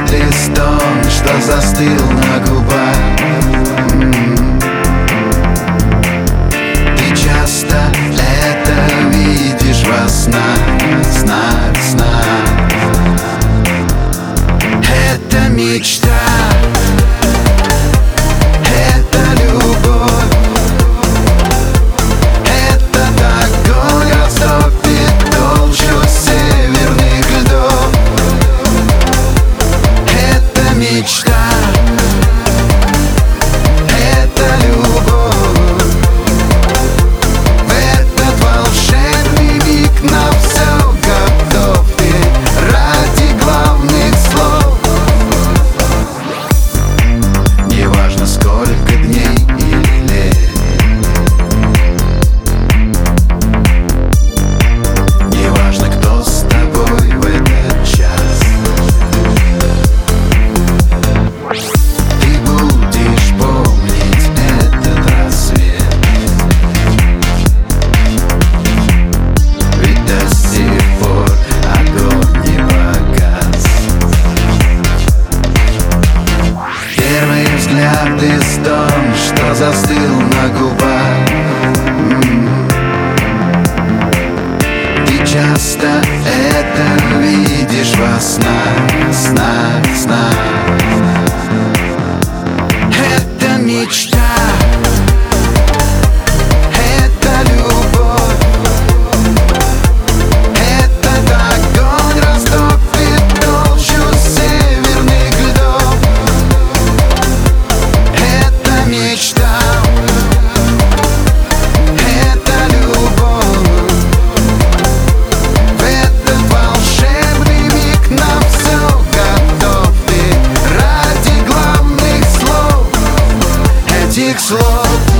Адрес том, что застыл на губах. что застыл на губах. Ты часто это видишь во снах, снах, снах. этих слов